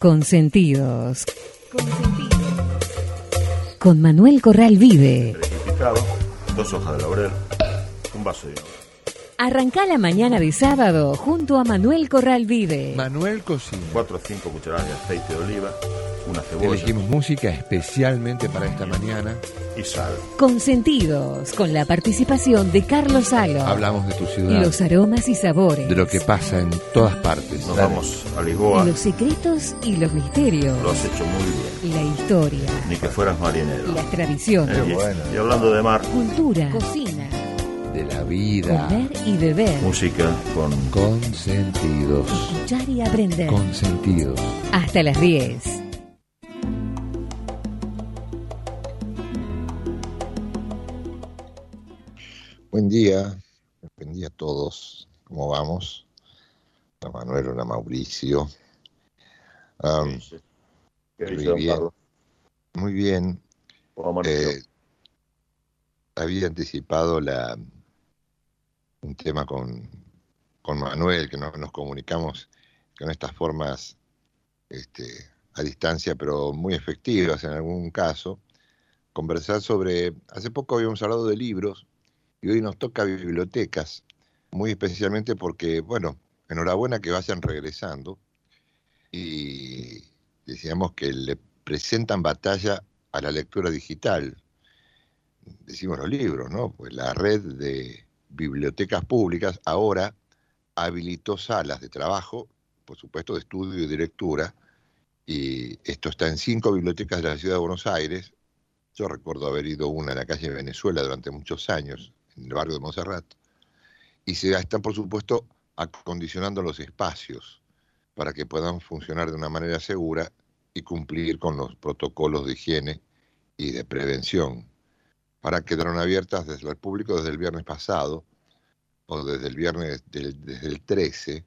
Consentidos. Consentidos. Con Manuel Corral Vive. Rectificado, dos hojas de laurel, un vaso de agua. Arrancá la mañana de sábado junto a Manuel Corral Vive. Manuel Cocina. Cuatro o cinco cucharadas de aceite de oliva, una cebolla Elegimos música especialmente para esta mañana. y sal. Consentidos. Con la participación de Carlos Salo. Hablamos de tu ciudad, Los aromas y sabores. de lo que pasa en todas partes. Nos vamos a Lisboa, Los secretos y los misterios. lo has hecho muy bien. La historia. Ni que fueras marinero. Las tradiciones. Eh, y, y hablando de mar, Cultura. Cocina. De la vida. Comer y beber. música con Consentidos. Escuchar y aprender. Consentidos. Hasta las 10. Buen día, buen día a todos. ¿Cómo vamos? Hola Manuel, hola Mauricio. Am, ¿Qué Muy bien. Muy bien. Eh, había anticipado la, un tema con, con Manuel, que no- nos comunicamos con estas formas este, a distancia, pero muy efectivas en algún caso. Conversar sobre, hace poco habíamos hablado de libros y hoy nos toca bibliotecas, muy especialmente porque, bueno, enhorabuena que vayan regresando y decíamos que le presentan batalla a la lectura digital. Decimos los libros, ¿no? Pues la red de bibliotecas públicas ahora habilitó salas de trabajo, por supuesto de estudio y de lectura, y esto está en cinco bibliotecas de la ciudad de Buenos Aires. Yo recuerdo haber ido una en la calle Venezuela durante muchos años, en el barrio de Monserrat, y se están, por supuesto, acondicionando los espacios para que puedan funcionar de una manera segura y cumplir con los protocolos de higiene y de prevención. Para quedaron abiertas desde el público desde el viernes pasado o desde el viernes del- desde el 13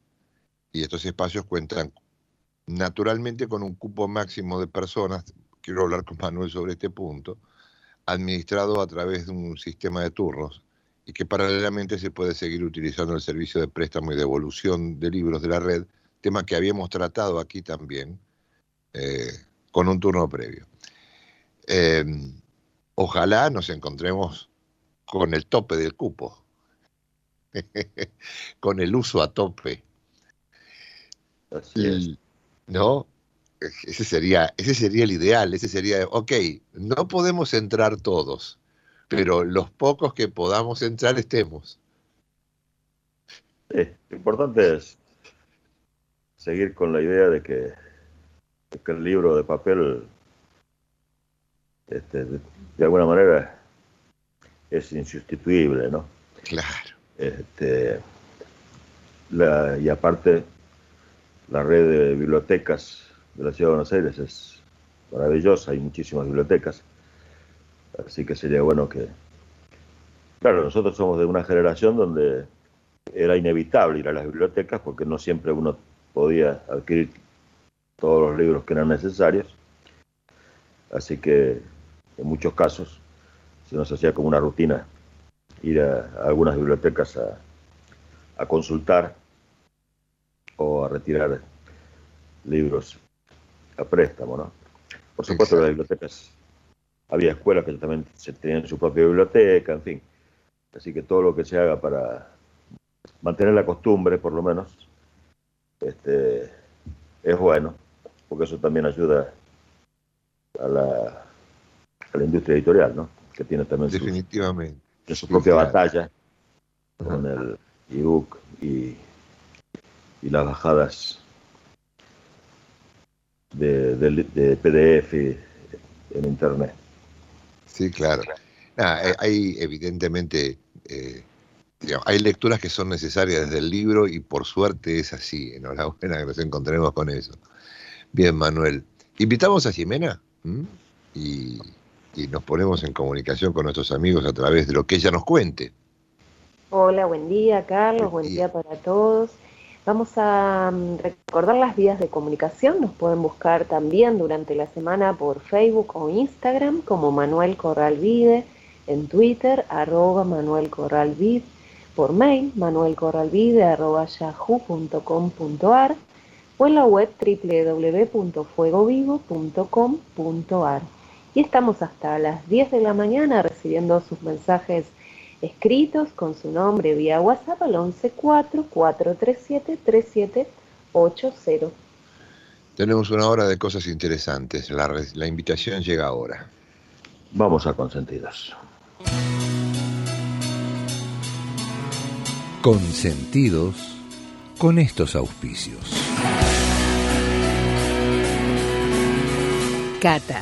y estos espacios cuentan naturalmente con un cupo máximo de personas, quiero hablar con Manuel sobre este punto, administrado a través de un sistema de turnos y que paralelamente se puede seguir utilizando el servicio de préstamo y devolución de libros de la red, tema que habíamos tratado aquí también eh, con un turno previo. Eh, ojalá nos encontremos con el tope del cupo, con el uso a tope. Así es. Y, ¿No? Ese sería, ese sería el ideal, ese sería, ok, no podemos entrar todos, pero los pocos que podamos entrar estemos. Sí, lo importante es seguir con la idea de que, de que el libro de papel, este, de, alguna manera, es insustituible, ¿no? Claro, Este, la- y aparte, la red de bibliotecas de la Ciudad de Buenos Aires es maravillosa, hay muchísimas bibliotecas, así que sería bueno que... Claro, nosotros somos de una generación donde era inevitable ir a las bibliotecas porque no siempre uno podía adquirir todos los libros que eran necesarios, así que en muchos casos se nos hacía como una rutina ir a, a algunas bibliotecas a, a consultar o a retirar libros a préstamo, ¿no? Por supuesto, Exacto. las bibliotecas, había escuelas que también se tenían su propia biblioteca, en fin. Así que todo lo que se haga para mantener la costumbre, por lo menos, este, es bueno, porque eso también ayuda a la, a la industria editorial, ¿no? Que tiene también su, definitivamente. de su Sí, propia claro. batalla con el ebook y, y las bajadas de, de- de PDF en internet. Sí, claro. Eh, hay evidentemente, eh, digamos, hay lecturas que son necesarias desde el libro y por suerte es así. Enhorabuena que nos encontremos con eso. Bien, Manuel. Invitamos a Jimena y, y nos ponemos en comunicación con nuestros amigos a través de lo que ella nos cuente. Hola, buen día, Carlos, Buen buen día. día para todos. Vamos a mm, recordar las vías de comunicación. Nos pueden buscar también durante la semana por Facebook o Instagram como Manuel Corral Vide, en Twitter arroba Manuel Corral Vid, por mail manuelcorralvide arroba yahoo.com.ar o en la web www.fuegovivo.com.ar. Y estamos hasta las 10 de la mañana recibiendo sus mensajes escritos con su nombre vía WhatsApp al 1144373780. Tenemos una hora de cosas interesantes. La, la invitación llega ahora. Vamos a consentidos. Consentidos con estos auspicios. Cata,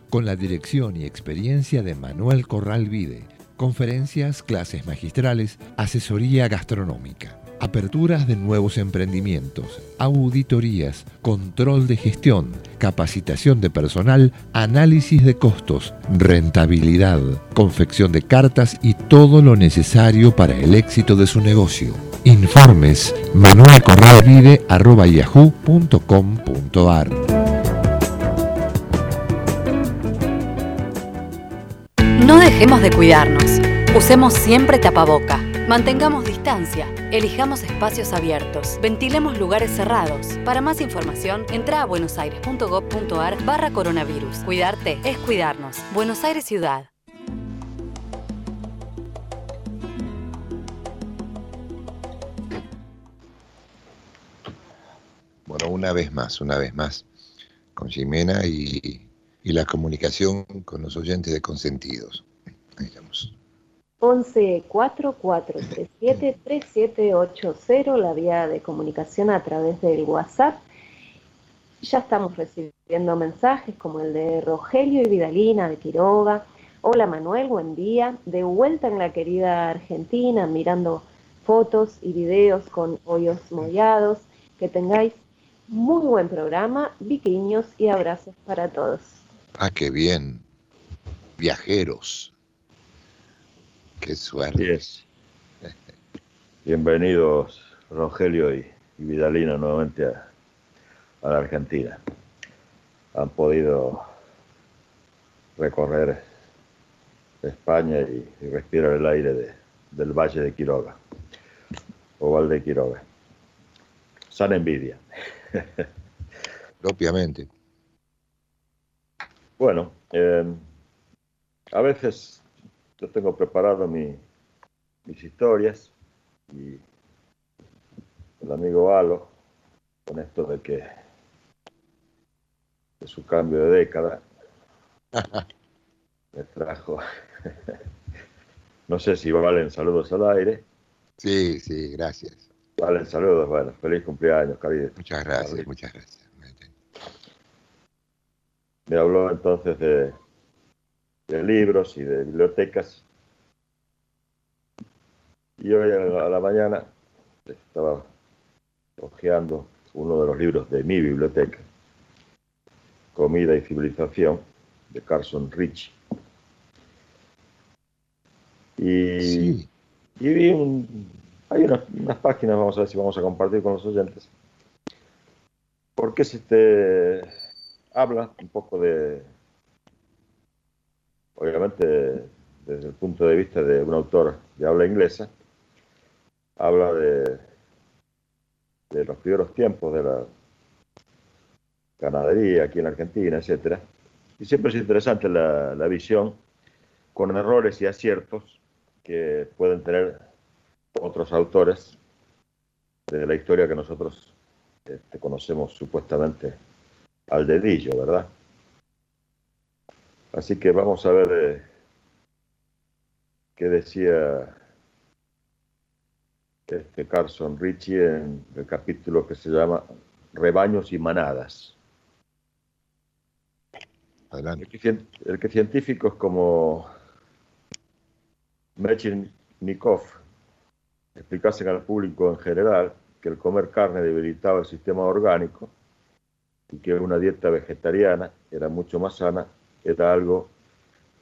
con la dirección y experiencia de Manuel Corral Vide, conferencias, clases magistrales, asesoría gastronómica, aperturas de nuevos emprendimientos, auditorías, control de gestión, capacitación de personal, análisis de costos, rentabilidad, confección de cartas y todo lo necesario para el éxito de su negocio. Informes manuelcorralvide.yahoo.com.ar dejemos de cuidarnos. Usemos siempre tapaboca. Mantengamos distancia. Elijamos espacios abiertos. Ventilemos lugares cerrados. Para más información, entra a buenosaires.gov.ar barra coronavirus. Cuidarte es cuidarnos. Buenos Aires Ciudad. Bueno, una vez más, una vez más, con Jimena y, y la comunicación con los oyentes de Consentidos. Ahí estamos. 11 4437 3780, la vía de comunicación a través del WhatsApp. Ya estamos recibiendo mensajes como el de Rogelio y Vidalina de Quiroga. Hola Manuel, buen día. De vuelta en la querida Argentina, mirando fotos y videos con hoyos mollados. Que tengáis muy buen programa, viquiños y abrazos para todos. Ah, qué bien. Viajeros. Qué suerte. Bienvenidos Rogelio y, y Vidalina nuevamente a, a la Argentina. Han podido recorrer España y, y respirar el aire de- del Valle de Quiroga, o Val de Quiroga. San envidia. Propiamente. Bueno, eh, a veces yo tengo preparado mi- mis historias y el amigo Valo, con esto de que de su cambio de década, me trajo, no sé si valen saludos al aire, Sí, sí, gracias. valen saludos, bueno, feliz cumpleaños, cariño. Muchas gracias, muchas gracias. Me habló entonces de, de libros y de bibliotecas. Y hoy a la, a la mañana estaba hojeando uno de los libros de mi biblioteca, Comida y Civilización, de Carson Rich. Y, Sí, y vi un, hay unas, unas páginas, vamos a ver si vamos a compartir con los oyentes, porque se te habla un poco de, obviamente desde el punto de vista de un autor de habla inglesa, habla de, los primeros tiempos de la ganadería aquí en Argentina, etcétera. Y siempre es interesante la, la visión con errores y aciertos que pueden tener otros autores de la historia que nosotros este, conocemos supuestamente al dedillo, ¿verdad? Así que vamos a ver eh, qué decía este Carson Ritchie en el capítulo que se llama Rebaños y manadas. adelante. El que, el que científicos como Mechnikov explicasen al público en general que el comer carne debilitaba el sistema orgánico, y que una dieta vegetariana era mucho más sana, era algo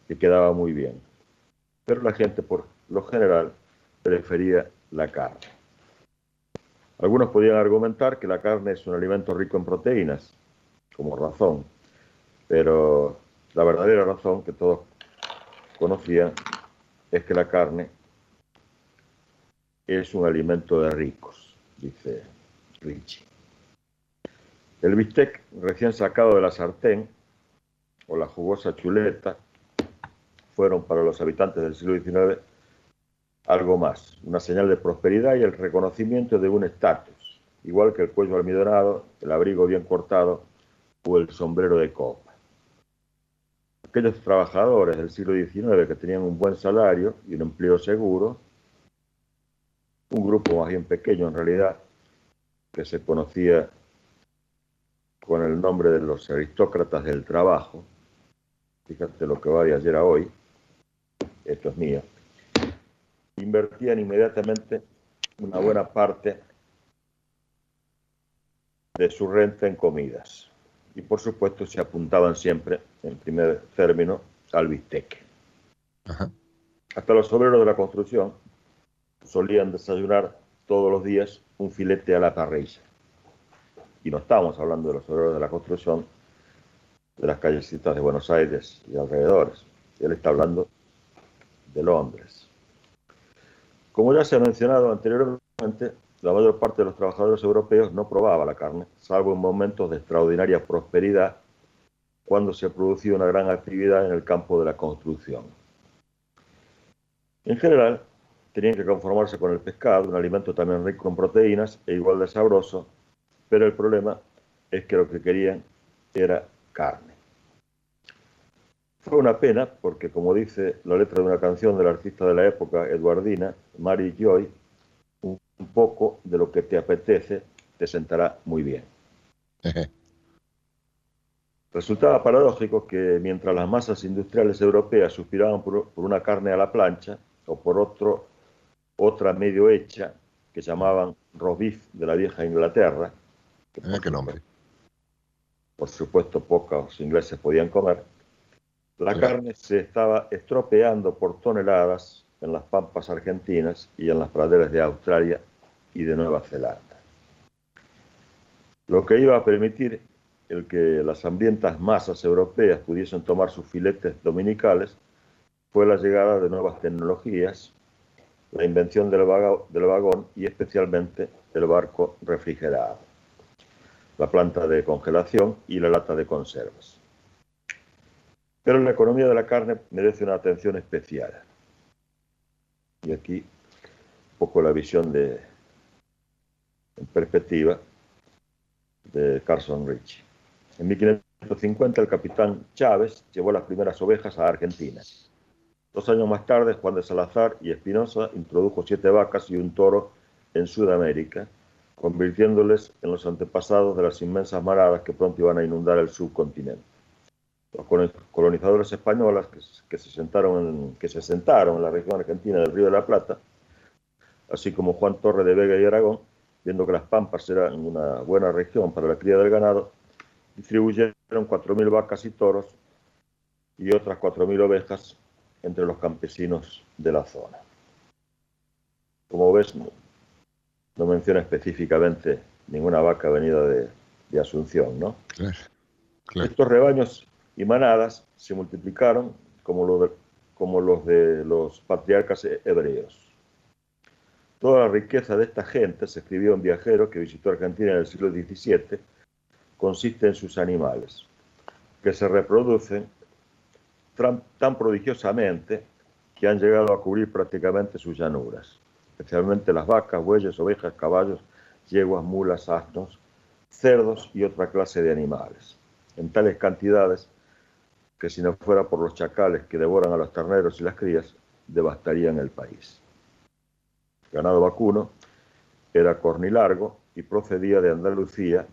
que quedaba muy bien. Pero la gente por lo general prefería la carne. Algunos podían argumentar que la carne es un alimento rico en proteínas, como razón, pero la verdadera razón que todos conocían es que la carne es un alimento de ricos, dice Richie. El bistec recién sacado de la sartén o la jugosa chuleta fueron para los habitantes del siglo XIX algo más, una señal de prosperidad y el reconocimiento de un estatus, igual que el cuello almidonado, el abrigo bien cortado o el sombrero de copa. Aquellos trabajadores del siglo XIX que tenían un buen salario y un empleo seguro, un grupo más bien pequeño en realidad, que se conocía con el nombre de los aristócratas del trabajo, fíjate lo que va de ayer a hoy, esto es mío, invertían inmediatamente una buena parte de su renta en comidas. Y por supuesto se apuntaban siempre, en primer término, al bistec. Hasta los obreros de la construcción solían desayunar todos los días un filete a la parrilla. Y no estamos hablando de los obreros de la construcción de las callecitas de Buenos Aires y alrededores. Él está hablando de Londres. Como ya se ha mencionado anteriormente, la mayor parte de los trabajadores europeos no probaba la carne, salvo en momentos de extraordinaria prosperidad, cuando se producía una gran actividad en el campo de la construcción. En general, tenían que conformarse con el pescado, un alimento también rico en proteínas e igual de sabroso, pero el problema es que lo que querían era carne. Fue una pena porque, como dice la letra de una canción del artista de la época, Eduardina, Mary Joy, un poco de lo que te apetece te sentará muy bien. Resultaba paradójico que mientras las masas industriales europeas suspiraban por, una carne a la plancha o por otro, otra medio hecha que llamaban robif de la vieja Inglaterra, que ah, ¿Qué nombre? Por supuesto, pocos ingleses podían comer la carne se estaba estropeando por toneladas en las pampas argentinas y en las praderas de Australia y de Nueva Zelanda. Lo que iba a permitir el que las hambrientas masas europeas pudiesen tomar sus filetes dominicales fue la llegada de nuevas tecnologías, la invención del, del vagón y especialmente el barco refrigerado, la planta de congelación y la lata de conservas. Pero la economía de la carne merece una atención especial. Y aquí un poco la visión de, en perspectiva de Carson Rich. En 1550 el capitán Chávez llevó las primeras ovejas a Argentina. Dos años más tarde, Juan de Salazar y Espinosa introdujo siete vacas y un toro en Sudamérica, convirtiéndoles en los antepasados de las inmensas maradas que pronto iban a inundar el subcontinente los colonizadores españoles que, se sentaron en, que se sentaron en la región argentina del Río de la Plata, así como Juan Torre de Vega y Aragón, viendo que las Pampas eran una buena región para la cría del ganado, distribuyeron 4.000 vacas y toros y otras 4.000 ovejas entre los campesinos de la zona. Como ves, no, menciona específicamente ninguna vaca venida de, Asunción, ¿no? Estos rebaños y manadas se multiplicaron como, los de los patriarcas hebreos. Toda la riqueza de esta gente, se escribió un viajero que visitó Argentina en el siglo XVII, consiste en sus animales, que se reproducen tan prodigiosamente que han llegado a cubrir prácticamente sus llanuras, especialmente las vacas, bueyes, ovejas, caballos, yeguas, mulas, asnos, cerdos y otra clase de animales. En tales cantidades que si no fuera por los chacales que devoran a los terneros y las crías, devastarían el país. Ganado vacuno era cornilargo y procedía de Andalucía,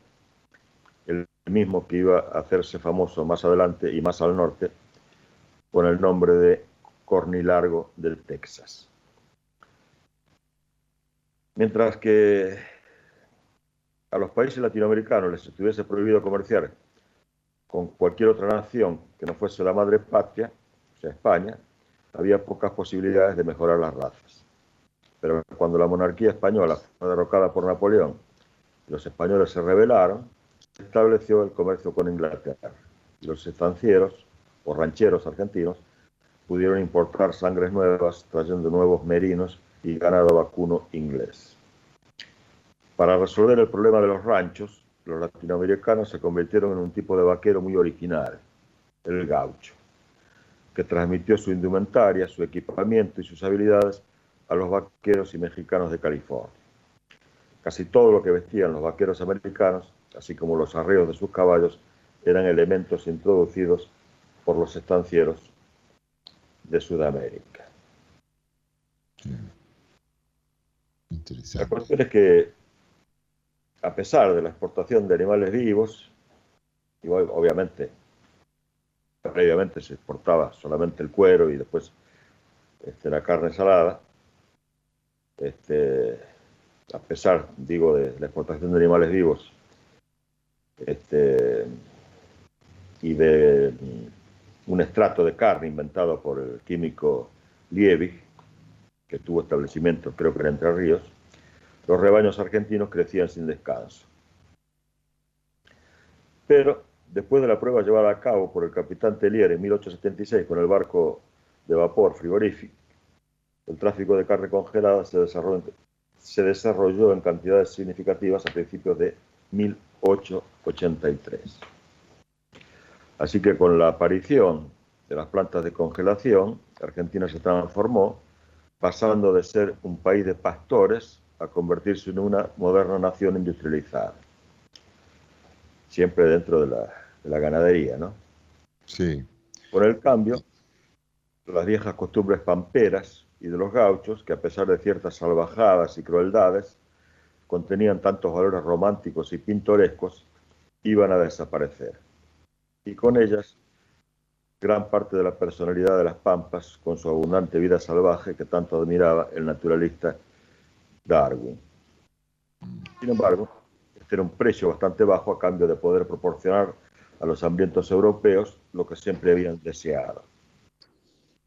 el mismo que iba a hacerse famoso más adelante y más al norte con el nombre de cornilargo del Texas. Mientras que a los países latinoamericanos les estuviese prohibido comerciar con cualquier otra nación que no fuese la madre patria, o sea, España, había pocas posibilidades de mejorar las razas. Pero cuando la monarquía española fue derrocada por Napoleón y los españoles se rebelaron, se estableció el comercio con Inglaterra. Y los estancieros o rancheros argentinos pudieron importar sangres nuevas, trayendo nuevos merinos y ganado vacuno inglés. Para resolver el problema de los ranchos, los latinoamericanos se convirtieron en un tipo de vaquero muy original, el gaucho, que transmitió su indumentaria, su equipamiento y sus habilidades a los vaqueros y mexicanos de California. Casi todo lo que vestían los vaqueros americanos, así como los arreos de sus caballos, eran elementos introducidos por los estancieros de Sudamérica. La cuestión es que, a pesar de la exportación de animales vivos, y obviamente, previamente se exportaba solamente el cuero y después este, la carne salada, este, a pesar, digo, de la exportación de animales vivos este, y de un estrato de carne inventado por el químico Liebig, que tuvo establecimiento, creo que era Entre Ríos, los rebaños argentinos crecían sin descanso. Pero después de la prueba llevada a cabo por el capitán Tellier en 1876 con el barco de vapor frigorífico, el tráfico de carne congelada se desarrolló, se desarrolló en cantidades significativas a principios de 1883. Así que con la aparición de las plantas de congelación, Argentina se transformó, pasando de ser un país de pastores a convertirse en una moderna nación industrializada. Siempre dentro de la, ganadería, ¿no? Sí. Por el cambio, las viejas costumbres pamperas y de los gauchos, que a pesar de ciertas salvajadas y crueldades, contenían tantos valores románticos y pintorescos, iban a desaparecer y con ellas gran parte de la personalidad de las pampas con su abundante vida salvaje que tanto admiraba el naturalista Darwin. Sin embargo, este era un precio bastante bajo a cambio de poder proporcionar a los hambrientos europeos lo que siempre habían deseado,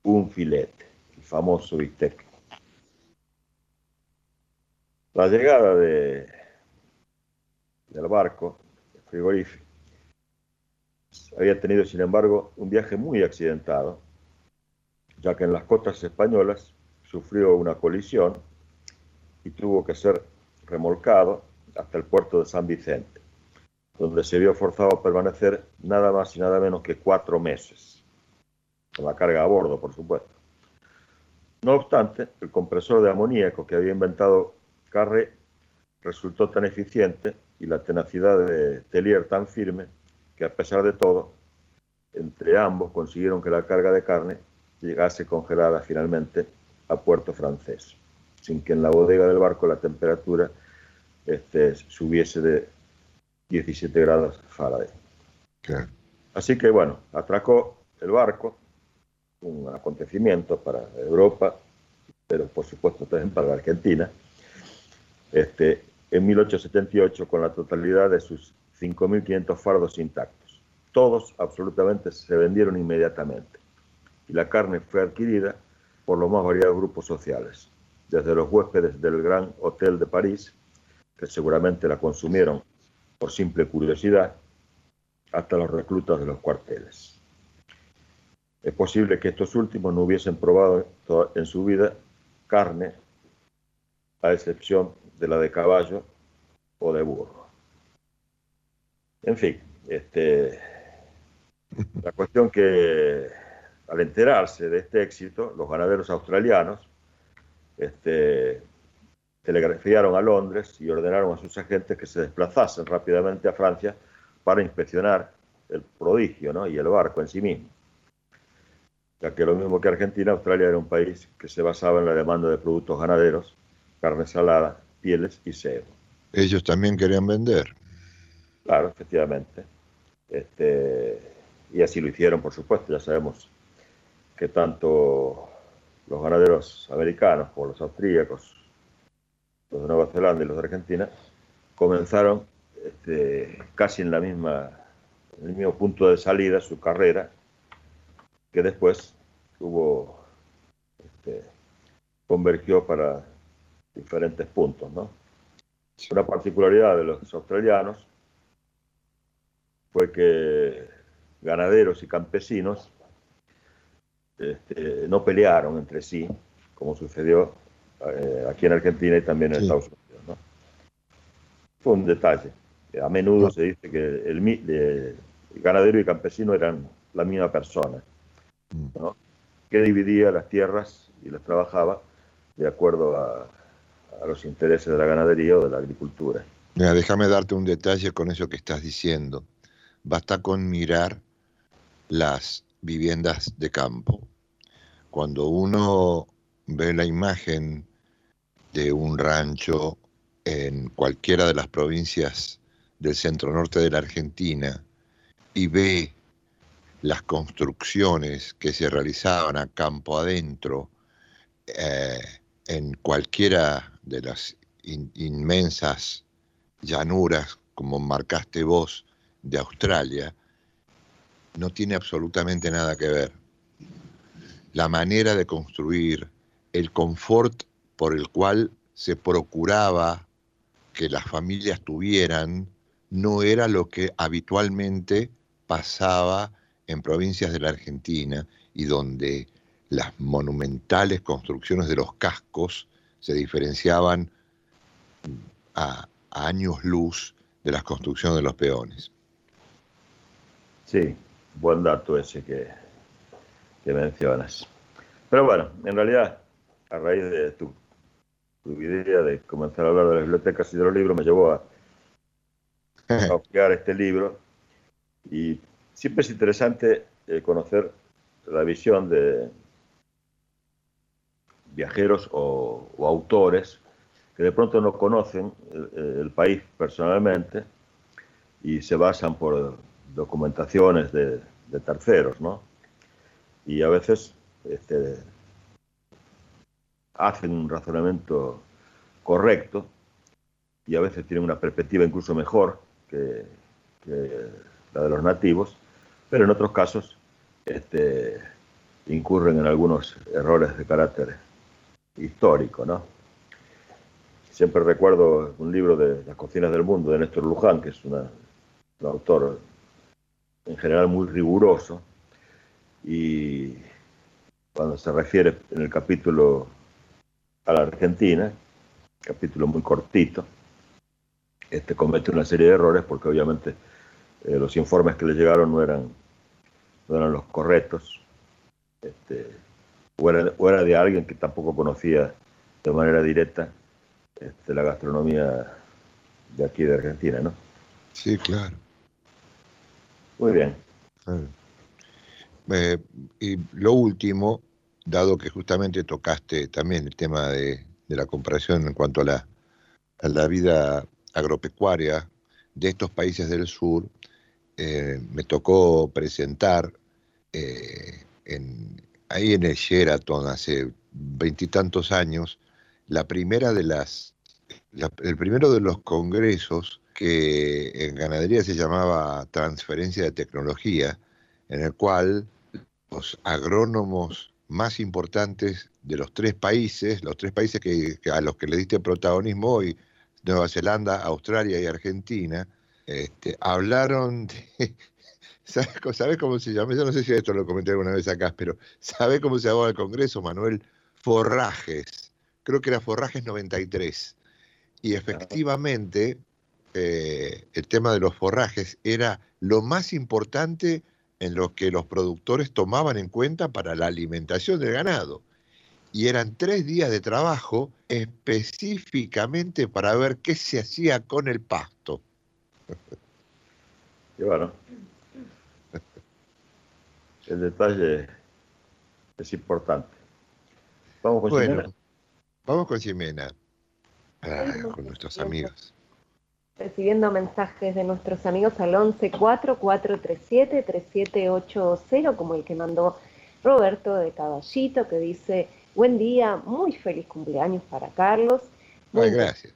un filete, el famoso bistec. La llegada de, del barco frigorífico había tenido, sin embargo, un viaje muy accidentado, ya que en las costas españolas sufrió una colisión y tuvo que ser remolcado hasta el puerto de San Vicente, donde se vio forzado a permanecer nada más y nada menos que cuatro meses, con la carga a bordo, por supuesto. No obstante, el compresor de amoníaco que había inventado Carré resultó tan eficiente y la tenacidad de Tellier tan firme que a pesar de todo, entre ambos consiguieron que la carga de carne llegase congelada finalmente a puerto francés, sin que en la bodega del barco la temperatura este, subiese de 17 grados Fahrenheit. Así que bueno, atracó el barco, un acontecimiento para Europa, pero por supuesto también para la Argentina, este, en 1878 con la totalidad de sus 5.500 fardos intactos. Todos absolutamente se vendieron inmediatamente y la carne fue adquirida por los más variados grupos sociales, desde los huéspedes del Gran Hotel de París, que seguramente la consumieron por simple curiosidad, hasta los reclutas de los cuarteles. Es posible que estos últimos no hubiesen probado en su vida carne, a excepción de la de caballo o de burro. En fin, este, la cuestión que al enterarse de este éxito, los ganaderos australianos este, telegrafiaron a Londres y ordenaron a sus agentes que se desplazasen rápidamente a Francia para inspeccionar el prodigio y el barco en sí mismo. Ya que lo mismo que Argentina, Australia era un país que se basaba en la demanda de productos ganaderos, carne salada, pieles y cebo. Ellos también querían vender. Claro, efectivamente. Este, y así lo hicieron, por supuesto. Ya sabemos que tanto los ganaderos americanos como los austríacos, los de Nueva Zelanda y los de Argentina, comenzaron este, casi en la misma, el mismo punto de salida su carrera, que después hubo, este, convergió para diferentes puntos. Una particularidad de los australianos fue que ganaderos y campesinos este, no pelearon entre sí, como sucedió eh, aquí en Argentina y también en Estados Unidos. Fue un detalle. A menudo se dice que el, ganadero y campesino eran la misma persona, mm. que dividía las tierras y las trabajaba de acuerdo a, a los intereses de la ganadería o de la agricultura. Mira, déjame darte un detalle con eso que estás diciendo. Basta con mirar las viviendas de campo. Cuando uno ve la imagen de un rancho en cualquiera de las provincias del centro norte de la Argentina y ve las construcciones que se realizaban a campo adentro eh, en cualquiera de las inmensas llanuras, como marcaste vos, de Australia, no tiene absolutamente nada que ver. La manera de construir, el confort por el cual se procuraba que las familias tuvieran, no era lo que habitualmente pasaba en provincias de la Argentina y donde las monumentales construcciones de los cascos se diferenciaban a, años luz de las construcciones de los peones. Sí, buen dato ese que, que mencionas. Pero bueno, en realidad, a raíz de tu, tu, idea de comenzar a hablar de las bibliotecas y de los libros, me llevó a, a este libro. Y siempre es interesante eh, conocer la visión de, viajeros o, autores que de pronto no conocen el, país personalmente y se basan por documentaciones de, terceros, ¿no? Y a veces este, hacen un razonamiento correcto y a veces tienen una perspectiva incluso mejor que, la de los nativos, pero en otros casos este, incurren en algunos errores de carácter histórico, ¿no? Siempre recuerdo un libro de Las cocinas del mundo de Néstor Luján, que es un autor en general muy riguroso, y cuando se refiere en el capítulo a la Argentina, capítulo muy cortito, este comete una serie de errores porque obviamente eh, los informes que le llegaron no eran, no eran los correctos. Este, o era, de alguien que tampoco conocía de manera directa este, la gastronomía de aquí de Argentina, ¿no? Sí, claro. Muy bien. Eh, y lo último, dado que justamente tocaste también el tema de, la comparación en cuanto a la, vida agropecuaria de estos países del sur, eh, me tocó presentar eh, en, ahí en el Sheraton hace veintitantos años, la primera de las, el primero de los congresos que en ganadería se llamaba transferencia de tecnología, en el cual los agrónomos más importantes de los tres países, los tres países que, a los que le diste protagonismo hoy, Nueva Zelanda, Australia y Argentina, este, hablaron de, ¿Sabes cómo se llama? Yo no sé si esto lo comenté alguna vez acá, pero ¿sabe cómo se llamaba el Congreso, Manuel? Forrajes. Creo que era Forrajes 93. Y efectivamente, eh, el tema de los forrajes era lo más importante en lo que los productores tomaban en cuenta para la alimentación del ganado. Y eran tres días de trabajo específicamente para ver qué se hacía con el pasto. Y bueno, el detalle es importante. Vamos con bueno, Vamos con Ximena, con nuestros amigos. Recibiendo mensajes de nuestros amigos al 11 4437 3780, como el que mandó Roberto de Caballito, que dice: Buen día, muy feliz cumpleaños para Carlos. Ay, gracias.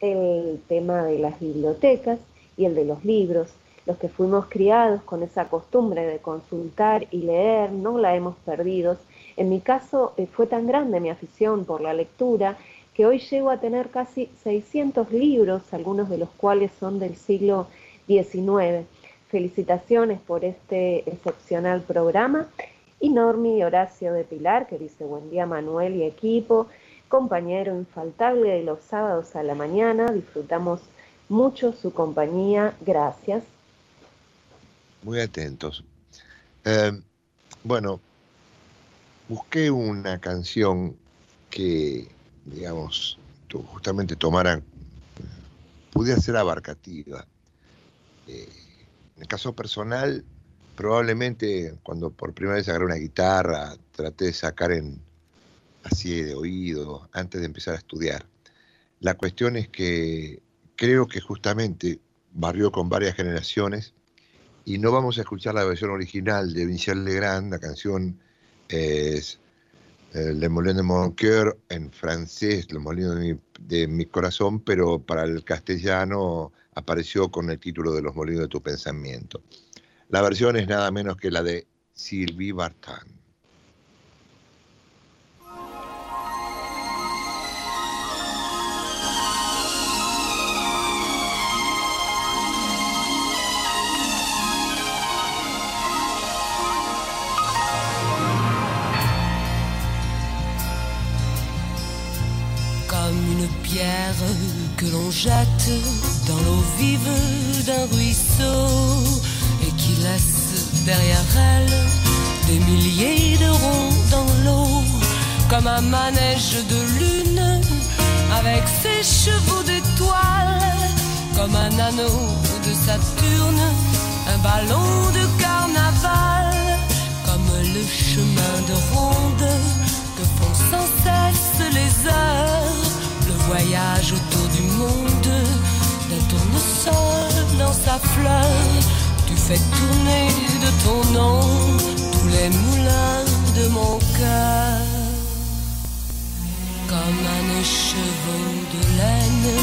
el tema de las bibliotecas y el de los libros. Los que fuimos criados con esa costumbre de consultar y leer, no la hemos perdido. En mi caso eh, fue tan grande mi afición por la lectura que hoy llego a tener casi 600 libros, algunos de los cuales son del siglo XIX. Felicitaciones por este excepcional programa. Y Normi Horacio de Pilar, que dice buen día Manuel y equipo, compañero infaltable de los sábados a la mañana, disfrutamos mucho su compañía, gracias. Muy atentos. Eh, bueno, busqué una canción que, digamos, justamente tomara, pudiera ser abarcativa. Eh, en el caso personal, probablemente cuando por primera vez agarré una guitarra, traté de sacar en así de oído antes de empezar a estudiar. La cuestión es que creo que justamente barrió con varias generaciones y no vamos a escuchar la versión original de Michel Legrand, la canción es Le Molin de mon cœur en francés, Le Molino de mi, de mi corazón, pero para el castellano apareció con el título de Los Molinos de tu Pensamiento. La versión es nada menos que la de Sylvie Vartan. Une pierre que l'on jette dans l'eau vive d'un ruisseau et qui laisse derrière elle des milliers de ronds dans l'eau, comme un manège de lune avec ses chevaux d'étoiles, comme un anneau de Saturne, un ballon de carnaval, comme le chemin de ronde que font sans cesse les heures, voyage autour du monde d'un tournesol dans sa fleur. Tu fais tourner de ton nom tous les moulins de mon cœur. Comme un écheveau de laine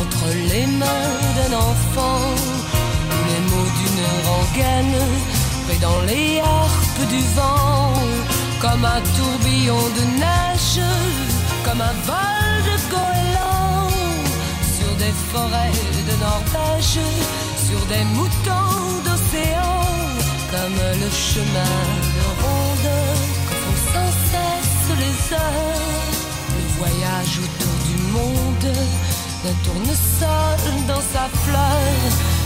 entre les mains d'un enfant, ou les mots d'une rengaine pris dans les harpes du vent, comme un tourbillon de neige, comme un vol de goéland sur des forêts de Norvège, sur des moutons d'océan, comme le chemin de ronde que sans cesse les heures, le voyage autour du monde d'un tournesol dans sa fleur,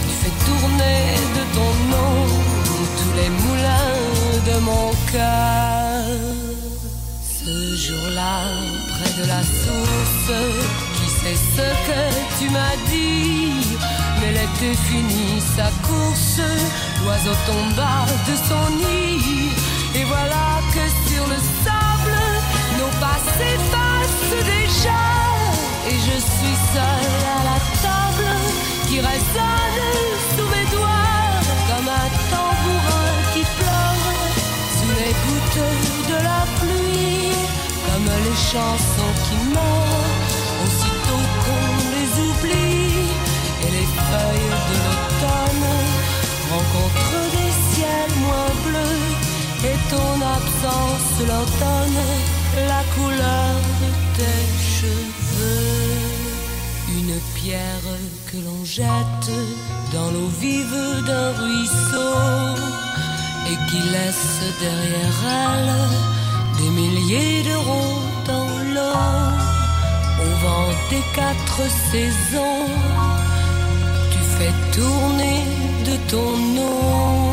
tu fais tourner de ton nom tous les moulins de mon cœur. Ce jour-là, près de la source, qui sait ce que tu m'as dit? Mais l'été finit sa course, l'oiseau tomba de son nid. Et voilà que sur le sable, nos pas s'effacent déjà. Et je suis seule à la table qui résonne chansons qui meurent aussitôt qu'on les oublie. Et les feuilles de l'automne rencontrent des ciels moins bleus, et ton absence leur donne la couleur de tes cheveux. Une pierre que l'on jette dans l'eau vive d'un ruisseau et qui laisse derrière elle des milliers de ronds dans l'eau. Au vent des quatre saisons, tu fais tourner de ton nom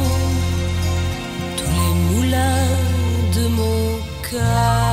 tous les moulins de mon cœur.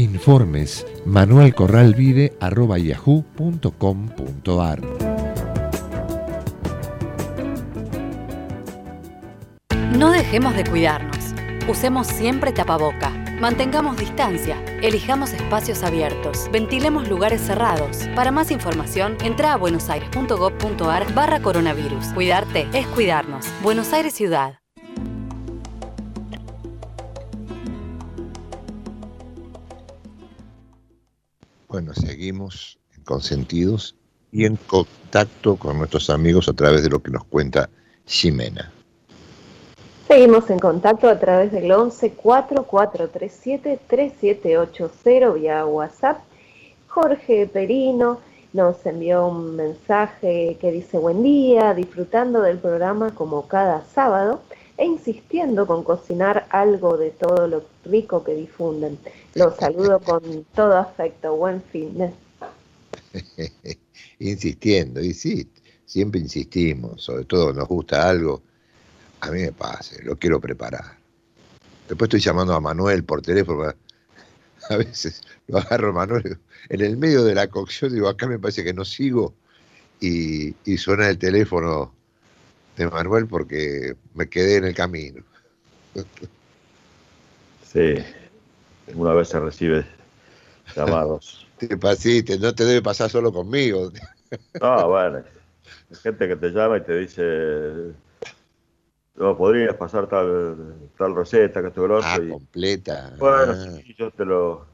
Informes manuelcorralvide.yahoo.com.ar No dejemos de cuidarnos. Usemos siempre tapaboca. Mantengamos distancia. Elijamos espacios abiertos. Ventilemos lugares cerrados. Para más información, entra a buenosaires.gov.ar barra coronavirus. Cuidarte es cuidarnos. Buenos Aires Ciudad. Bueno, seguimos en consentidos y en contacto con nuestros amigos a través de lo que nos cuenta Ximena. Seguimos en contacto a través del 11 4437 3780 vía WhatsApp. Jorge Perino nos envió un mensaje que dice buen día, disfrutando del programa como cada sábado e insistiendo con cocinar algo de todo lo rico que difunden. Los saludo con todo afecto. Buen fin. Insistiendo, sí, siempre insistimos, sobre todo nos gusta algo, a mí me pase, lo quiero preparar. Después estoy llamando a Manuel por teléfono, a veces lo agarro a Manuel en el medio de la cocción, digo, acá me parece que no sigo, y suena el teléfono de Manuel porque me quedé en el camino. Sí, una vez se recibe llamados. Te pasiste, no te debe pasar solo conmigo. No, bueno, hay gente que te llama y te dice, no, podrías pasar tal, tal receta que esto lo Ah, y, completa. Bueno, Ah. sí, yo te lo,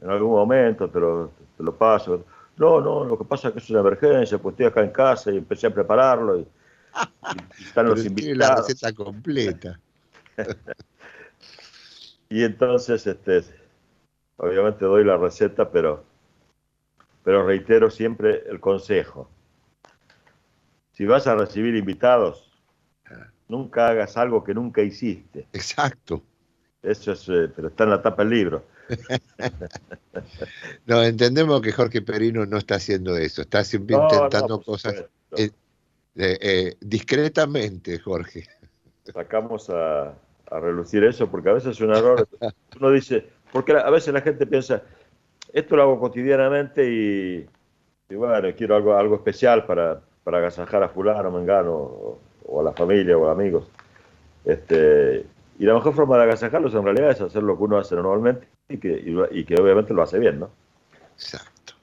en algún momento te lo, te lo paso. No, no, lo que pasa es que es una emergencia, pues estoy acá en casa y empecé a prepararlo y, y están los tiene la invitados. receta completa. Y entonces, este, obviamente doy la receta, pero, pero reitero siempre el consejo. Si vas a recibir invitados, nunca hagas algo que nunca hiciste. Exacto. Eso es, eh, pero está en la tapa del libro. No, entendemos que Jorge Perino no está haciendo eso, está siempre No, intentando cosas eh, eh, discretamente, Jorge. Sacamos a, a relucir eso porque a veces es un error. Uno dice, porque a veces la gente piensa, esto lo hago cotidianamente y, y bueno, quiero algo, algo especial para, para agasajar a fulano, mengano, o, o a la familia o a amigos. Este, y la mejor forma de agasajarlos en realidad es hacer lo que uno hace normalmente y que, y que obviamente lo hace bien, ¿no? Exacto.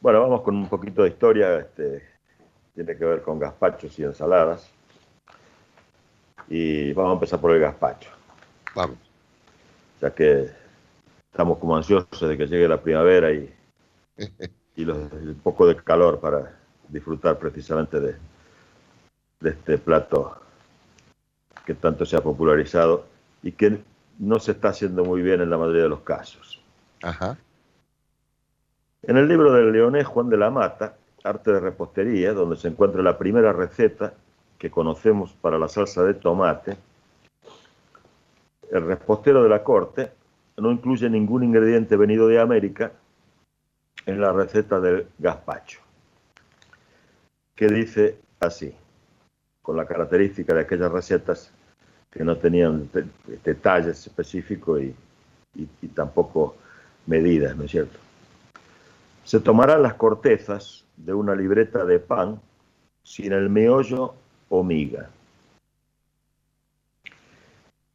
Bueno, vamos con un poquito de historia, este, tiene que ver con gazpachos y ensaladas. Y vamos a empezar por el gazpacho. Vamos. ya que estamos como ansiosos de que llegue la primavera y, y los- el poco de calor para disfrutar precisamente de, de este plato que tanto se ha popularizado y que no se está haciendo muy bien en la mayoría de los casos. Ajá. En el libro del leonés Juan de la Mata, Arte de Repostería, donde se encuentra la primera receta que conocemos para la salsa de tomate, el repostero de la corte no incluye ningún ingrediente venido de América en la receta del gazpacho, que dice así, con la característica de aquellas recetas que no tenían de- detalles específicos y, y- y tampoco medidas, ¿no es cierto? Se tomarán las cortezas de una libreta de pan sin el meollo o miga.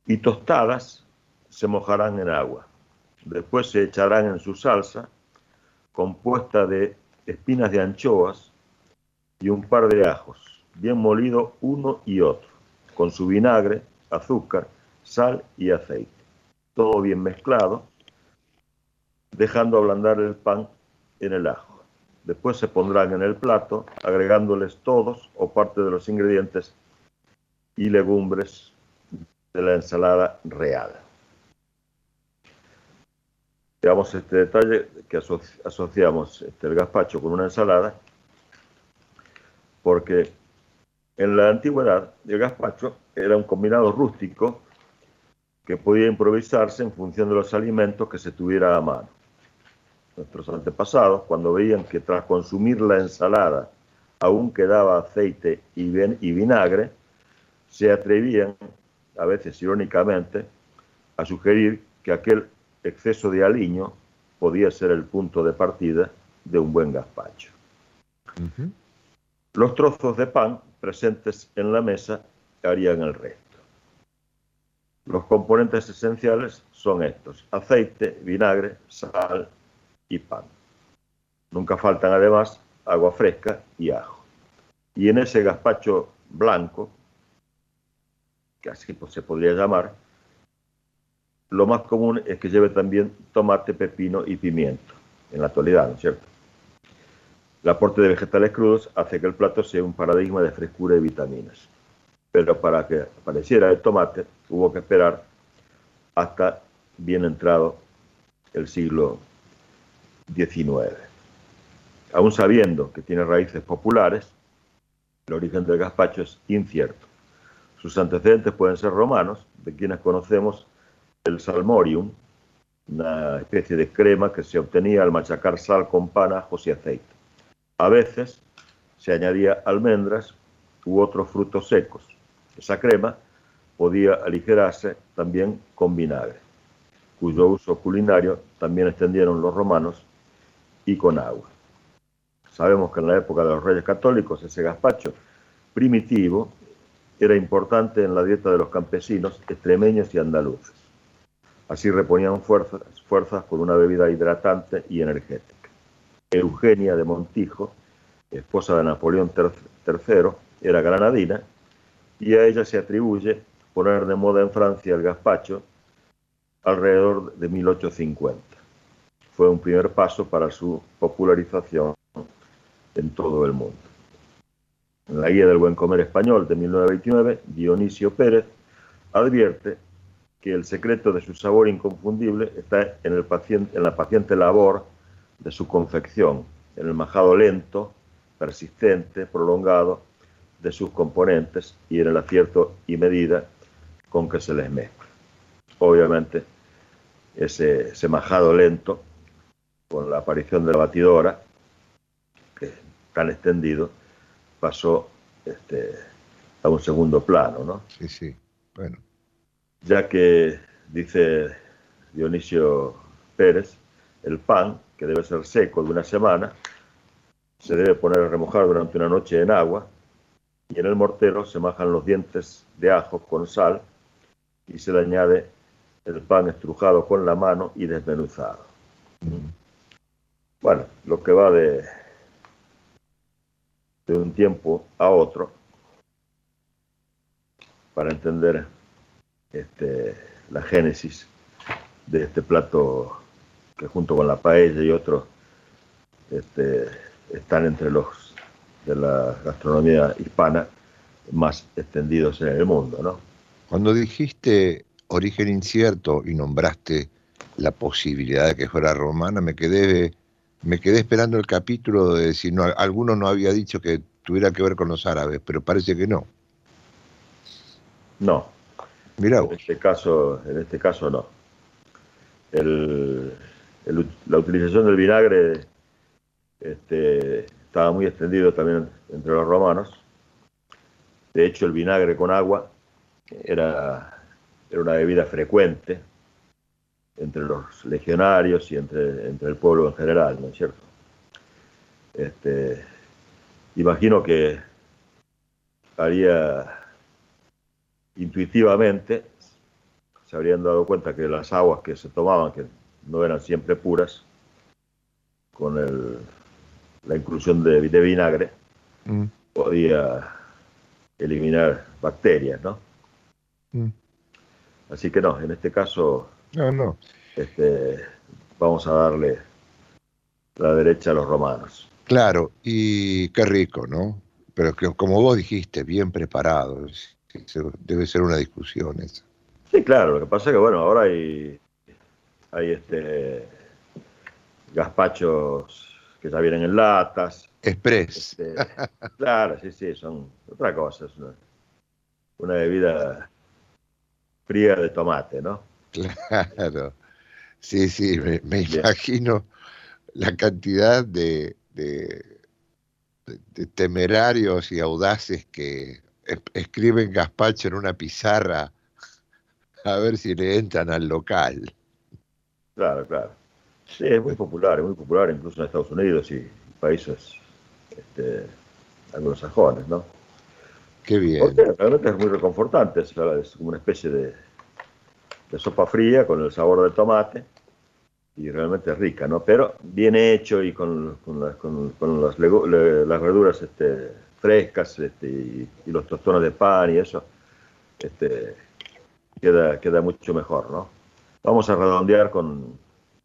Y tostadas se mojarán en agua. Después se echarán en su salsa, compuesta de espinas de anchoas y un par de ajos, bien molido uno y otro, con su vinagre, azúcar, sal y aceite. Todo bien mezclado, dejando ablandar el pan en el ajo. Después se pondrán en el plato, agregándoles todos o parte de los ingredientes y legumbres de la ensalada real. Veamos este detalle que asociamos este, el gazpacho con una ensalada, porque en la antigüedad el gazpacho era un combinado rústico que podía improvisarse en función de los alimentos que se tuviera a mano. Nuestros antepasados, cuando veían que tras consumir la ensalada aún quedaba aceite y vinagre, se atrevían, a veces irónicamente, a sugerir que aquel exceso de aliño podía ser el punto de partida de un buen gazpacho. Los trozos de pan presentes en la mesa harían el resto. Los componentes esenciales son estos, aceite, vinagre, sal y pan. Nunca faltan además agua fresca y ajo. Y en ese gazpacho blanco, que así se podría llamar, lo más común es que lleve también tomate, pepino y pimiento, en la actualidad, ¿no es cierto? El aporte de vegetales crudos hace que el plato sea un paradigma de frescura y vitaminas. Pero para que apareciera el tomate hubo que esperar hasta bien entrado el siglo XIX. Aún sabiendo que tiene raíces populares, el origen del gazpacho es incierto. Sus antecedentes pueden ser romanos, de quienes conocemos el salmorium, una especie de crema que se obtenía al machacar sal con pan, ajos y aceite. A veces se añadía almendras u otros frutos secos. Esa crema podía aligerarse también con vinagre, cuyo uso culinario también extendieron los romanos y con agua. Sabemos que en la época de los reyes católicos ese gazpacho primitivo era importante en la dieta de los campesinos extremeños y andaluces. Así reponían fuerzas, fuerzas con una bebida hidratante y energética. Eugenia de Montijo, esposa de Napoleón III, era granadina y a ella se atribuye poner de moda en Francia el gazpacho alrededor de 1850. Fue un primer paso para su popularización en todo el mundo. En la Guía del Buen Comer Español de 1929, Dionisio Pérez advierte que el secreto de su sabor inconfundible está en, el paciente, en la paciente labor de su confección, en el majado lento, persistente, prolongado de sus componentes y en el acierto y medida con que se les mezcla. Obviamente, ese, majado lento, con la aparición de la batidora, que es tan extendido, pasó este, a un segundo plano, ¿no? Sí, sí. Bueno, ya que, dice Dionisio Pérez, el pan, que debe ser seco de una semana, se debe poner a remojar durante una noche en agua y en el mortero se majan los dientes de ajo con sal y se le añade el pan estrujado con la mano y desmenuzado. Bueno, lo que va de, de un tiempo a otro, para entender este, la génesis de este plato que junto con la paella y otros este, están entre los de la gastronomía hispana más extendidos en el mundo, ¿no? Cuando dijiste origen incierto y nombraste la posibilidad de que fuera romana, me quedé, me quedé esperando el capítulo de si no, alguno no había dicho que tuviera que ver con los árabes, pero parece que no. No, en este caso, en este caso no. la utilización del vinagre este, estaba muy extendido también entre los romanos. De hecho, el vinagre con agua era, era una bebida frecuente entre los legionarios y entre, entre el pueblo en general, ¿no es cierto? Este, imagino que haría intuitivamente se habrían dado cuenta que las aguas que se tomaban, que no eran siempre puras, con el, la inclusión de, de vinagre Mm, podía eliminar bacterias, ¿no? mm. Así que no, en este caso No, no. este, vamos a darle la derecha a los romanos. Claro, y qué rico, ¿no? Pero que, como vos dijiste, bien preparado. Debe ser una discusión esa. Sí, claro, lo que pasa es que bueno, ahora hay, hay este gazpachos que ya vienen en latas. Express. este, claro, sí, sí, son otra cosa, es una, una bebida fría de tomate, ¿no? Claro. Sí, sí, me, me imagino la cantidad de, de- de- de temerarios y audaces que es- escriben gazpacho en una pizarra a ver si le entran al local. Claro, claro. Sí, es muy popular, es muy popular incluso en Estados Unidos y países este, anglosajones, ¿no? Qué bien. Porque realmente es muy reconfortante, es como una especie de, de sopa fría con el sabor del tomate y realmente rica, ¿no? Pero bien hecho y con, con con- las verduras este, frescas este, y, los tostones de pan y eso, este, queda, queda mucho mejor, ¿no? Vamos a redondear con,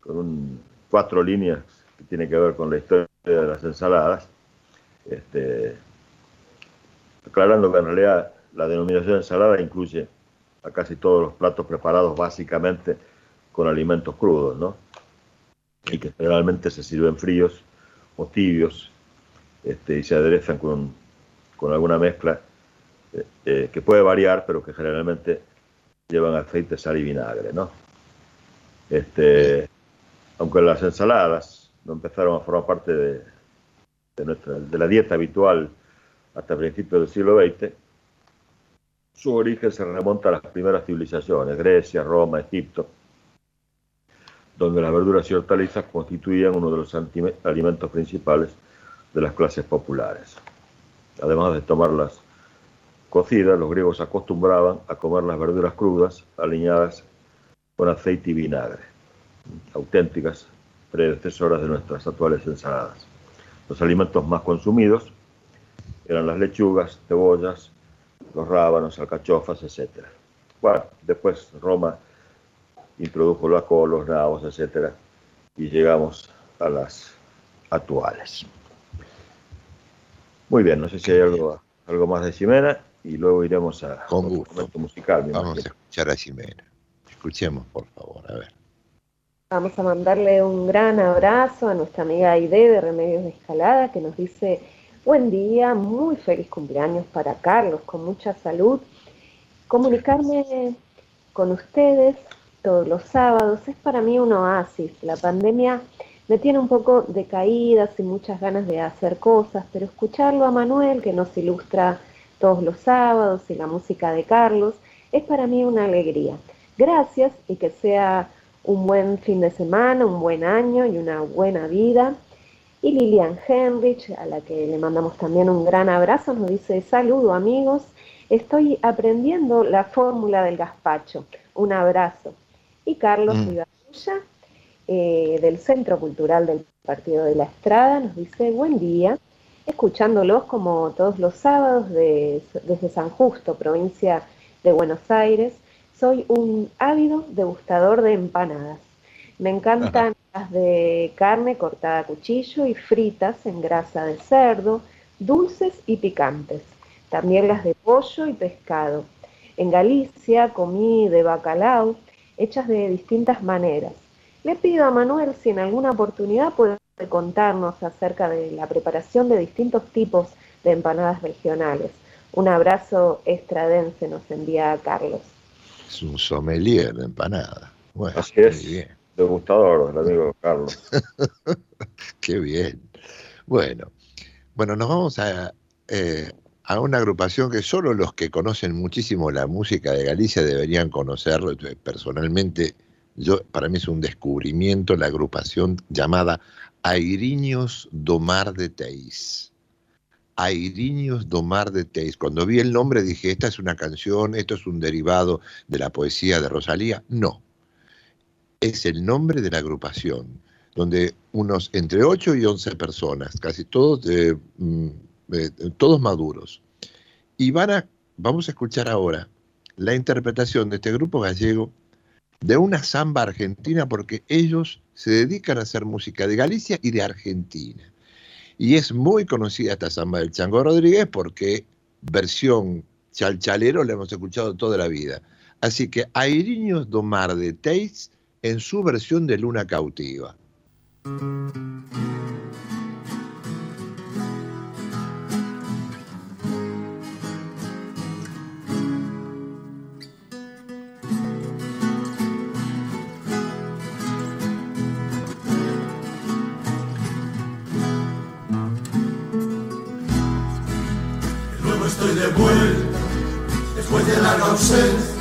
un- cuatro líneas que tiene que ver con la historia de las ensaladas. Este, aclarando que en realidad la denominación ensalada incluye a casi todos los platos preparados básicamente con alimentos crudos, ¿no? Y que generalmente se sirven fríos o tibios este, y se aderezan con, con alguna mezcla eh, eh, que puede variar, pero que generalmente llevan aceite, sal y vinagre, ¿no? Este, aunque las ensaladas no empezaron a formar parte de, de nuestra, de la dieta habitual hasta principios del siglo XX, su origen se remonta a las primeras civilizaciones, Grecia, Roma, Egipto, donde las verduras y hortalizas constituían uno de los alimentos principales de las clases populares. Además de tomarlas cocidas, los griegos acostumbraban a comer las verduras crudas, aliñadas con aceite y vinagre, auténticas predecesoras de nuestras actuales ensaladas. Los alimentos más consumidos eran las lechugas, cebollas, los rábanos, alcachofas, etc. Bueno, después Roma introdujo la col, los nabos, etc. Y llegamos a las actuales. Muy bien, no sé si hay algo, algo más de Ximena y luego iremos a Con gusto. momento musical. me Vamos a escuchar a Ximena. Escuchemos, por favor, a ver. Vamos a mandarle un gran abrazo a nuestra amiga Aide de Remedios de Escalada que nos dice buen día, muy feliz cumpleaños para Carlos, con mucha salud. Comunicarme con ustedes todos los sábados es para mí un oasis. La pandemia me tiene un poco decaída, sin muchas ganas de hacer cosas, pero escucharlo a Manuel que nos ilustra todos los sábados y la música de Carlos es para mí una alegría. Gracias y que sea un buen fin de semana, un buen año y una buena vida. Y Lilian Henrich, a la que le mandamos también un gran abrazo, nos dice, saludo amigos, estoy aprendiendo la fórmula del gazpacho. Un abrazo. Y Carlos Mm. Ibarrulla, eh, del Centro Cultural del Partido de la Estrada, nos dice, buen día, escuchándolos como todos los sábados de- desde San Justo, provincia de Buenos Aires. Soy un ávido degustador de empanadas. Me encantan de carne cortada a cuchillo y fritas en grasa de cerdo, dulces y picantes. También las de pollo y pescado. En Galicia comí de bacalao, hechas de distintas maneras. Le pido a Manuel si en alguna oportunidad puede contarnos acerca de la preparación de distintos tipos de empanadas regionales. Un abrazo estradense nos envía Carlos. Es un sommelier de empanada. Bueno, Así es. bien, Degustador, el amigo Carlos. qué bien. Bueno, bueno, nos vamos a, eh, a una agrupación que solo los que conocen muchísimo la música de Galicia deberían conocerlo. Yo, Personalmente, yo, para mí es un descubrimiento la agrupación llamada Airiños do Mar de Teis. Airiños do Mar de Teis. Cuando vi el nombre dije, esta es una canción, esto es un derivado de la poesía de Rosalía. No, es el nombre de la agrupación. donde unos entre 8 y 11 personas, casi todos, mm, todos maduros. Y van a, vamos a escuchar ahora la interpretación de este grupo gallego de una samba argentina, porque ellos se dedican a hacer música de Galicia y de Argentina. Y es muy conocida esta samba del Chango Rodríguez porque versión chalchalero la hemos escuchado toda la vida. Así que Airiños do Mar de Teis en su versión de Luna Cautiva. estoy de vuelta después de la ausencia,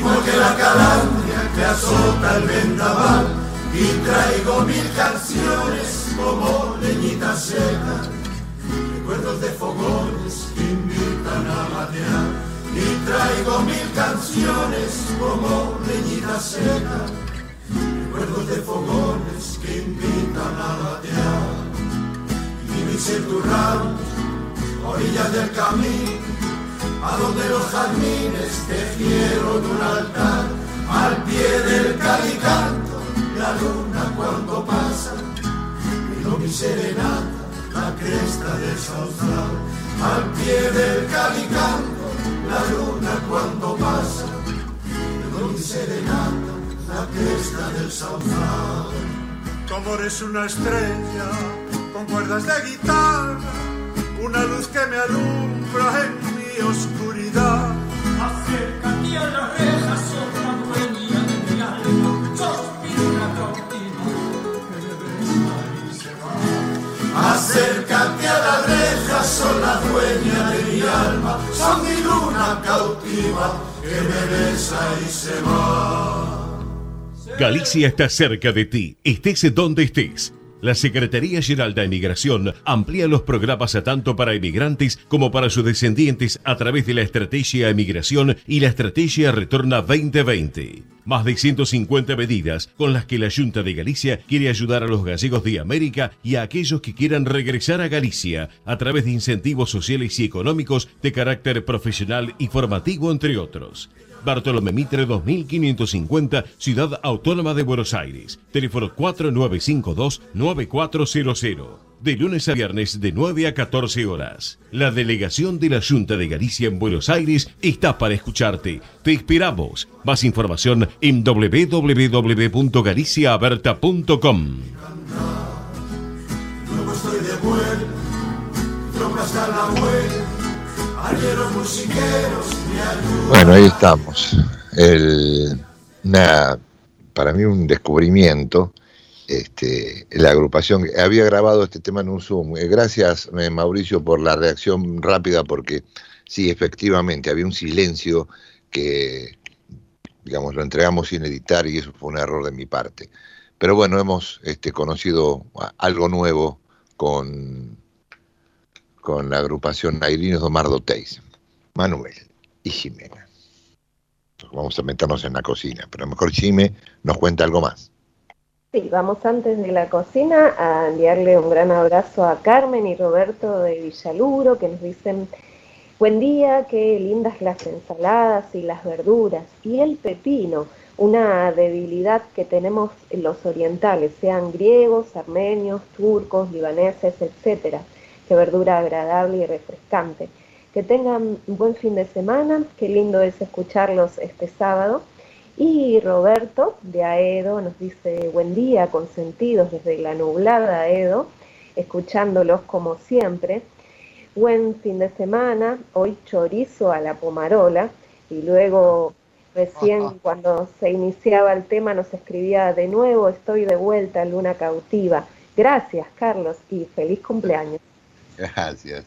igual que la calandria que azota el vendaval, y traigo mil canciones como leñita seca, recuerdos de fogones que invitan a matear, y traigo mil canciones como leñita seca, recuerdos de fogones que invitan a batear, y mis ramos orillas del camino, a donde los jardines tejieron un altar, al pie del calicanto, la luna cuando pasa, miro mi serenata, la cresta del sausal, al pie del calicanto, la luna cuando pasa, miro mi serenata, la cresta del sausal. Tu amor una estrella con cuerdas de guitarra una luz que me alumbra en oscuridad. Acércate a la reja, sola dueña de mi alma, sospira cautiva que me besa y se va. Acércate a la reja, sola dueña de mi alma, son mi luna cautiva que me besa y se va. Galicia está cerca de ti, estés donde estés. La Secretaría General de Emigración amplía los programas a tanto para emigrantes como para sus descendientes a través de la Estrategia Emigración y la Estrategia Retorna 2020. Más de 150 medidas con las que la Junta de Galicia quiere ayudar a los gallegos de América y a aquellos que quieran regresar a Galicia a través de incentivos sociales y económicos de carácter profesional y formativo, entre otros. Bartolomé Mitre 2550, Ciudad Autónoma de Buenos Aires. Teléfono 4952-9400. De lunes a viernes de 9 a 14 horas. La delegación de la Junta de Galicia en Buenos Aires está para escucharte. Te esperamos. Más información en www.galiciaaberta.com. estoy de vuelta, la bueno, ahí estamos. para mí un descubrimiento. Este, la agrupación había grabado este tema en un Zoom. Eh, gracias, eh, Mauricio, por la reacción rápida, porque sí, efectivamente, había un silencio que, digamos, lo entregamos sin editar y eso fue un error de mi parte. Pero bueno, hemos este, conocido algo nuevo con, con la agrupación Airinos Domardo Teis. Manuel y Jimena. Vamos a meternos en la cocina, pero mejor Jime nos cuenta algo más. Sí, vamos antes de la cocina a enviarle un gran abrazo a Carmen y Roberto de Villaluro que nos dicen, buen día, qué lindas las ensaladas y las verduras y el pepino, una debilidad que tenemos los orientales, sean griegos, armenios, turcos, libaneses, etcétera, qué verdura agradable y refrescante. Que tengan un buen fin de semana, qué lindo es escucharlos este sábado. Y Roberto de Aedo nos dice buen día, consentidos desde la nublada Aedo, escuchándolos como siempre. Buen fin de semana, hoy chorizo a la pomarola y luego recién cuando se iniciaba el tema nos escribía de nuevo, estoy de vuelta, luna cautiva. Gracias Carlos y feliz cumpleaños. Gracias.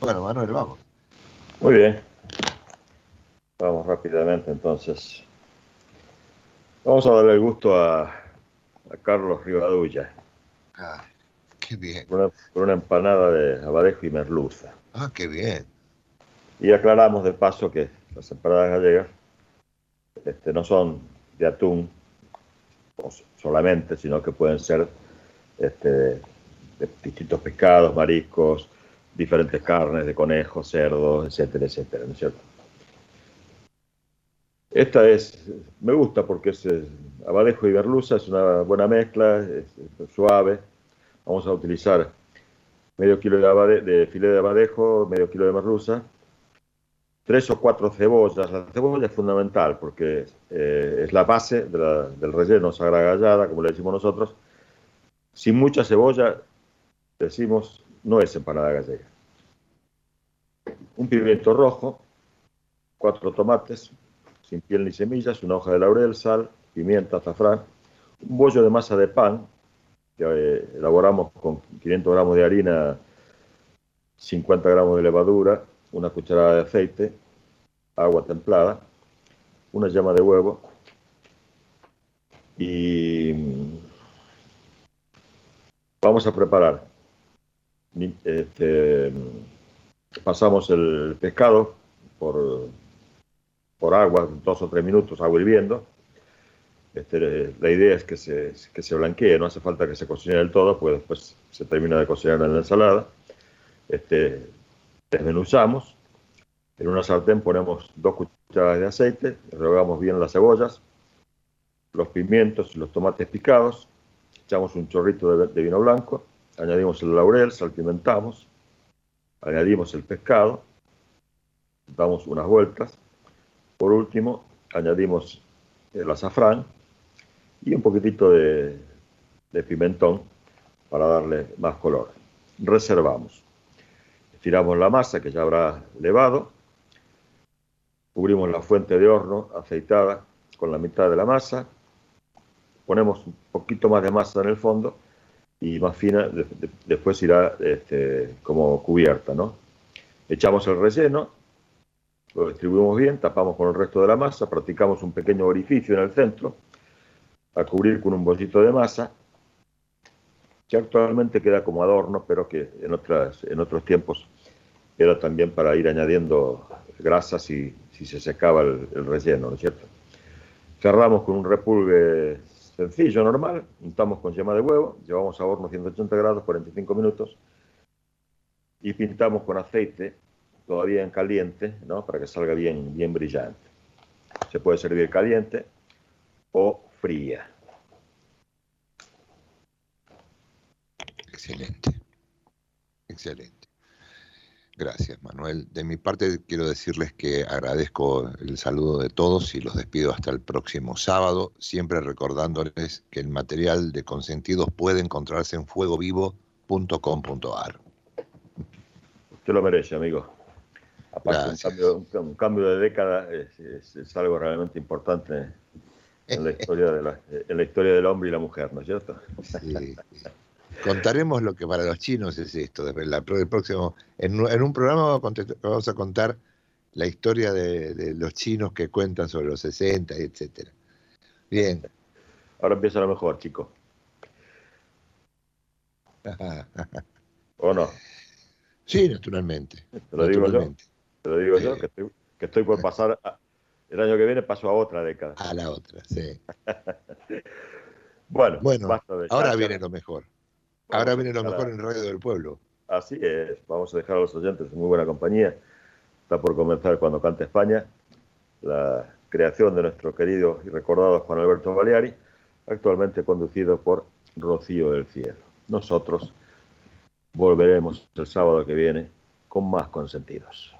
Bueno, Manuel, vamos. Muy bien. Vamos rápidamente entonces. Vamos a darle el gusto a, Carlos Rivadulla. Ah, qué bien. Por una, empanada de abadejo y merluza. Ah, qué bien. Y aclaramos de paso que las empanadas gallegas este, no son de atún solamente, sino que pueden ser este, de distintos pescados, mariscos, diferentes carnes de conejos, cerdos, etcétera, etcétera, ¿no es cierto? Esta es, me gusta porque es abadejo y merluza, es una buena mezcla, es, es suave. Vamos a utilizar medio kilo de, abade, de filete de abadejo, medio kilo de merluza, tres o cuatro cebollas. La cebolla es fundamental porque eh, es la base de la, del relleno sagrada gallada, como le decimos nosotros. Sin mucha cebolla, decimos, no es empanada gallega. Un pimiento rojo, cuatro tomates, sin piel ni semillas, una hoja de laurel, sal, pimienta, azafrán, un bollo de masa de pan, que eh, elaboramos con 500 gramos de harina, 50 gramos de levadura, una cucharada de aceite, agua templada, una llama de huevo y vamos a preparar. Este, pasamos el pescado por, por agua, dos o tres minutos, agua hirviendo. Este, la idea es que se, que se blanquee, no hace falta que se cocine del todo, porque después se termina de cocinar en la ensalada. Este, desmenuzamos. En una sartén ponemos dos cucharadas de aceite, rehogamos bien las cebollas, los pimientos y los tomates picados, echamos un chorrito de, de vino blanco, añadimos el laurel, salpimentamos, añadimos el pescado, damos unas vueltas. Por último, añadimos el azafrán y un poquitito de, pimentón para darle más color. Reservamos. Estiramos la masa que ya habrá levado. Cubrimos la fuente de horno aceitada con la mitad de la masa. Ponemos un poquito más de masa en el fondo y más fina de, de, después irá este, como cubierta, ¿no? Echamos el relleno, lo distribuimos bien, tapamos con el resto de la masa, practicamos un pequeño orificio en el centro, a cubrir con un bolsito de masa, que actualmente queda como adorno, pero que en, otras, en otros tiempos era también para ir añadiendo grasas si, si se secaba el, el relleno, ¿no es cierto? Cerramos con un repulgue sencillo, normal, untamos con yema de huevo, llevamos a horno 180 grados, 45 minutos, y pintamos con aceite todavía en caliente, ¿no? para que salga bien, bien brillante. Se puede servir caliente o fría. Excelente, excelente. Gracias, Manuel. De mi parte quiero decirles que agradezco el saludo de todos y los despido hasta el próximo sábado, siempre recordándoles que el material de consentidos puede encontrarse en fuegovivo.com.ar. Usted lo merece, amigo. Aparte, un cambio, un, un cambio, de década es, es, es, algo realmente importante en la, historia de la, en la historia del hombre y la mujer, ¿no es cierto? Sí. Contaremos lo que para los chinos es esto. La, el próximo, en, en, un programa vamos a contar la historia de, de, los chinos que cuentan sobre los 60, etcétera. Bien. Ahora empieza lo mejor, chico. ¿O no? Sí, naturalmente. Te lo digo yo. Te lo digo yo, que estoy, que estoy por pasar. A, el año que viene paso a otra década. A la otra, sí. bueno, bueno ahora viene lo mejor. Ahora viene lo mejor en Radio del Pueblo. Así es, vamos a dejar a los oyentes en muy buena compañía. Está por comenzar cuando cante España, la creación de nuestro querido y recordado Juan Alberto Baleari, actualmente conducido por Rocío del Cielo. Nosotros volveremos el sábado que viene con más consentidos.